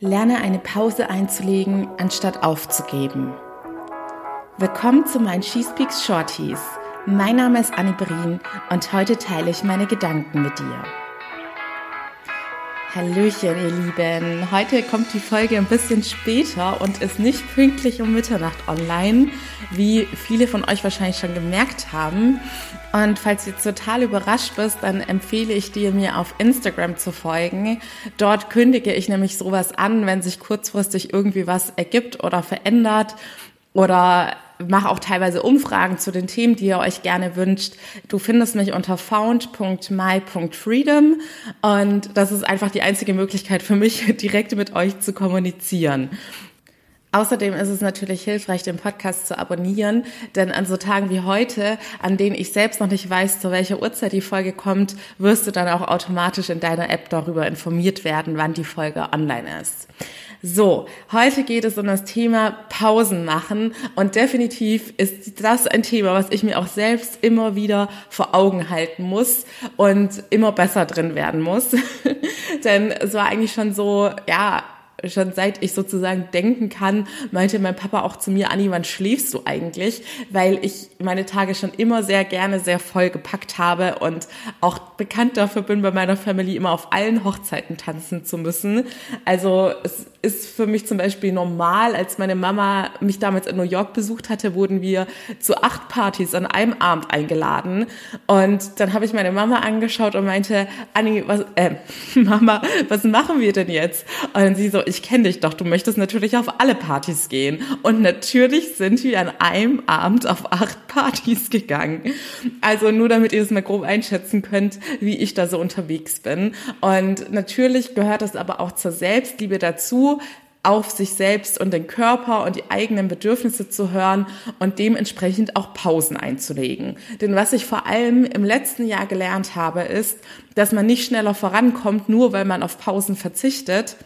Lerne eine Pause einzulegen, anstatt aufzugeben. Willkommen zu meinen She Speaks Shorties. Mein Name ist Annie Brien und heute teile ich meine Gedanken mit dir. Hallöchen, ihr Lieben. Heute kommt die Folge ein bisschen später und ist nicht pünktlich um Mitternacht online, wie viele von euch wahrscheinlich schon gemerkt haben. Und falls jetzt total überrascht bist, dann empfehle ich dir, mir auf Instagram zu folgen. Dort kündige ich nämlich sowas an, wenn sich kurzfristig irgendwie was ergibt oder verändert oder mache auch teilweise Umfragen zu den Themen, die ihr euch gerne wünscht. Du findest mich unter found.my.freedom und das ist einfach die einzige Möglichkeit für mich, direkt mit euch zu kommunizieren. Außerdem ist es natürlich hilfreich, den Podcast zu abonnieren, denn an so Tagen wie heute, an denen ich selbst noch nicht weiß, zu welcher Uhrzeit die Folge kommt, wirst du dann auch automatisch in deiner App darüber informiert werden, wann die Folge online ist. So, heute geht es um das Thema Pausen machen und definitiv ist das ein Thema, was ich mir auch selbst immer wieder vor Augen halten muss und immer besser drin werden muss. Denn es war eigentlich schon so, ja, schon seit ich sozusagen denken kann, meinte mein Papa auch zu mir, Anni, wann schläfst du eigentlich? Weil ich meine Tage schon immer sehr gerne sehr voll gepackt habe und auch bekannt dafür bin, bei meiner Family immer auf allen Hochzeiten tanzen zu müssen. Also es ist für mich zum Beispiel normal, als meine Mama mich damals in New York besucht hatte, wurden wir zu acht Partys an einem Abend eingeladen. Und dann habe ich meine Mama angeschaut und meinte, Anni, was, äh, Mama, was machen wir denn jetzt? Und sie so, ich kenne dich doch, du möchtest natürlich auf alle Partys gehen. Und natürlich sind wir an einem Abend auf acht Partys gegangen. Also nur damit ihr das mal grob einschätzen könnt, wie ich da so unterwegs bin. Und natürlich gehört das aber auch zur Selbstliebe dazu, auf sich selbst und den Körper und die eigenen Bedürfnisse zu hören und dementsprechend auch Pausen einzulegen. Denn was ich vor allem im letzten Jahr gelernt habe, ist, dass man nicht schneller vorankommt, nur weil man auf Pausen verzichtet,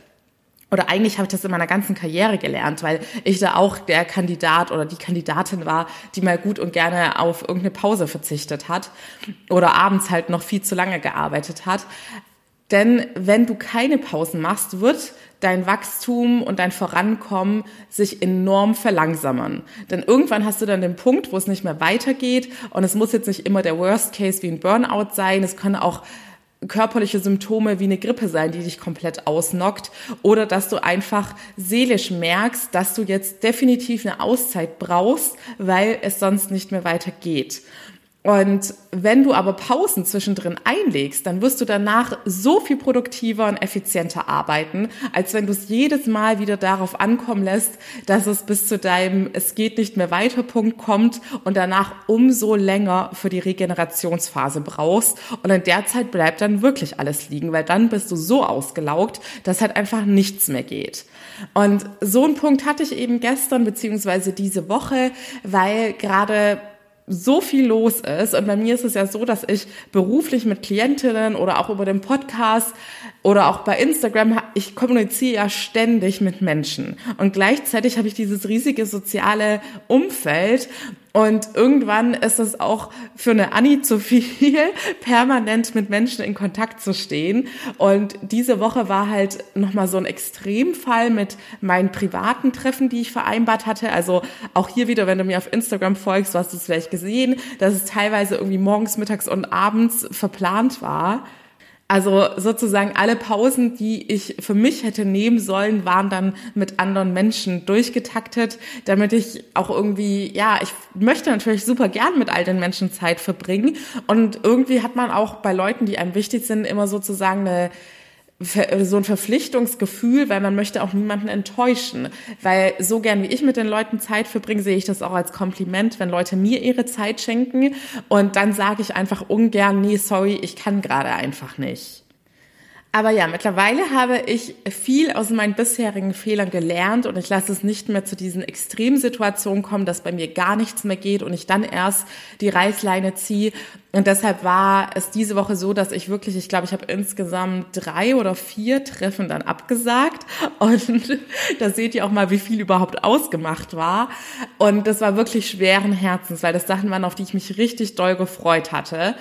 oder eigentlich habe ich das in meiner ganzen Karriere gelernt, weil ich da auch der Kandidat oder die Kandidatin war, die mal gut und gerne auf irgendeine Pause verzichtet hat oder abends halt noch viel zu lange gearbeitet hat. Denn wenn du keine Pausen machst, wird dein Wachstum und dein Vorankommen sich enorm verlangsamen. Denn irgendwann hast du dann den Punkt, wo es nicht mehr weitergeht und es muss jetzt nicht immer der Worst Case wie ein Burnout sein, es können auch körperliche Symptome wie eine Grippe sein, die dich komplett ausnockt oder dass du einfach seelisch merkst, dass du jetzt definitiv eine Auszeit brauchst, weil es sonst nicht mehr weitergeht. Und wenn du aber Pausen zwischendrin einlegst, dann wirst du danach so viel produktiver und effizienter arbeiten, als wenn du es jedes Mal wieder darauf ankommen lässt, dass es bis zu deinem Es geht nicht mehr weiter Punkt kommt und danach umso länger für die Regenerationsphase brauchst. Und in der Zeit bleibt dann wirklich alles liegen, weil dann bist du so ausgelaugt, dass halt einfach nichts mehr geht. Und so einen Punkt hatte ich eben gestern beziehungsweise diese Woche, weil gerade so viel los ist. Und bei mir ist es ja so, dass ich beruflich mit Klientinnen oder auch über den Podcast oder auch bei Instagram, ich kommuniziere ja ständig mit Menschen. Und gleichzeitig habe ich dieses riesige soziale Umfeld und irgendwann ist es auch für eine Annie zu viel, permanent mit Menschen in Kontakt zu stehen. Und diese Woche war halt nochmal so ein Extremfall mit meinen privaten Treffen, die ich vereinbart hatte. Also auch hier wieder, wenn du mir auf Instagram folgst, du hast es vielleicht gesehen, dass es teilweise irgendwie morgens, mittags und abends verplant war. Also sozusagen alle Pausen, die ich für mich hätte nehmen sollen, waren dann mit anderen Menschen durchgetaktet, damit ich auch irgendwie, ja, ich möchte natürlich super gern mit all den Menschen Zeit verbringen. Und irgendwie hat man auch bei Leuten, die einem wichtig sind, immer sozusagen eine so ein Verpflichtungsgefühl, weil man möchte auch niemanden enttäuschen. Weil so gern wie ich mit den Leuten Zeit verbringe, sehe ich das auch als Kompliment, wenn Leute mir ihre Zeit schenken. Und dann sage ich einfach ungern, nee, sorry, ich kann gerade einfach nicht. Aber ja, mittlerweile habe ich viel aus meinen bisherigen Fehlern gelernt und ich lasse es nicht mehr zu diesen Extremsituationen kommen, dass bei mir gar nichts mehr geht und ich dann erst die Reißleine ziehe. Und deshalb war es diese Woche so, dass ich wirklich, ich glaube, ich habe insgesamt drei oder vier Treffen dann abgesagt. Und da seht ihr auch mal, wie viel überhaupt ausgemacht war. Und das war wirklich schweren Herzens, weil das Sachen waren, auf die ich mich richtig doll gefreut hatte.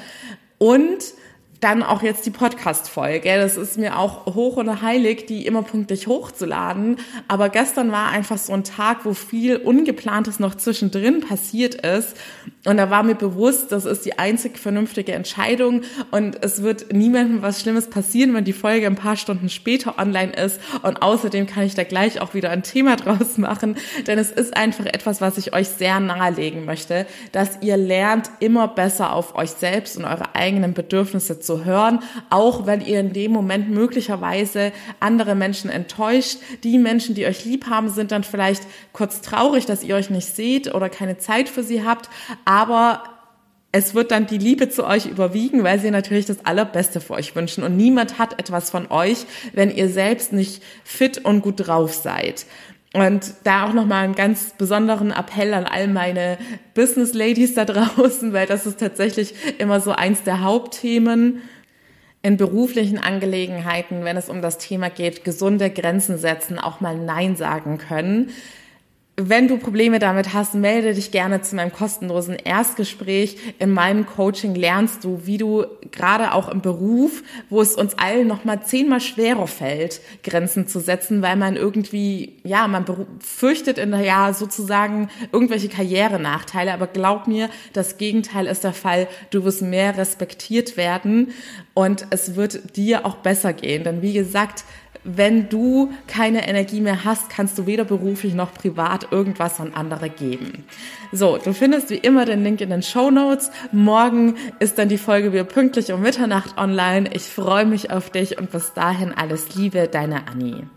Und dann auch jetzt die Podcast-Folge. Das ist mir auch hoch und heilig, die immer pünktlich hochzuladen. Aber gestern war einfach so ein Tag, wo viel Ungeplantes noch zwischendrin passiert ist. Und da war mir bewusst, das ist die einzig vernünftige Entscheidung. Und es wird niemandem was Schlimmes passieren, wenn die Folge ein paar Stunden später online ist. Und außerdem kann ich da gleich auch wieder ein Thema draus machen. Denn es ist einfach etwas, was ich euch sehr nahelegen möchte, dass ihr lernt, immer besser auf euch selbst und eure eigenen Bedürfnisse zu hören, auch wenn ihr in dem Moment möglicherweise andere Menschen enttäuscht. Die Menschen, die euch lieb haben, sind dann vielleicht kurz traurig, dass ihr euch nicht seht oder keine Zeit für sie habt, aber es wird dann die Liebe zu euch überwiegen, weil sie natürlich das Allerbeste für euch wünschen. Und niemand hat etwas von euch, wenn ihr selbst nicht fit und gut drauf seid. Und da auch nochmal einen ganz besonderen Appell an all meine Business Ladies da draußen, weil das ist tatsächlich immer so eins der Hauptthemen in beruflichen Angelegenheiten, wenn es um das Thema geht, gesunde Grenzen setzen, auch mal Nein sagen können. Wenn du Probleme damit hast, melde dich gerne zu meinem kostenlosen Erstgespräch. In meinem Coaching lernst du, wie du gerade auch im Beruf, wo es uns allen noch mal zehnmal schwerer fällt, Grenzen zu setzen, weil man irgendwie, ja, man fürchtet in der, ja, sozusagen irgendwelche Karrierenachteile. Aber glaub mir, das Gegenteil ist der Fall. Du wirst mehr respektiert werden und es wird dir auch besser gehen. Denn wie gesagt, wenn du keine Energie mehr hast, kannst du weder beruflich noch privat irgendwas an andere geben. So, du findest wie immer den Link in den Show Notes. Morgen ist dann die Folge wieder pünktlich um Mitternacht online. Ich freue mich auf dich und bis dahin alles Liebe, deine Annie.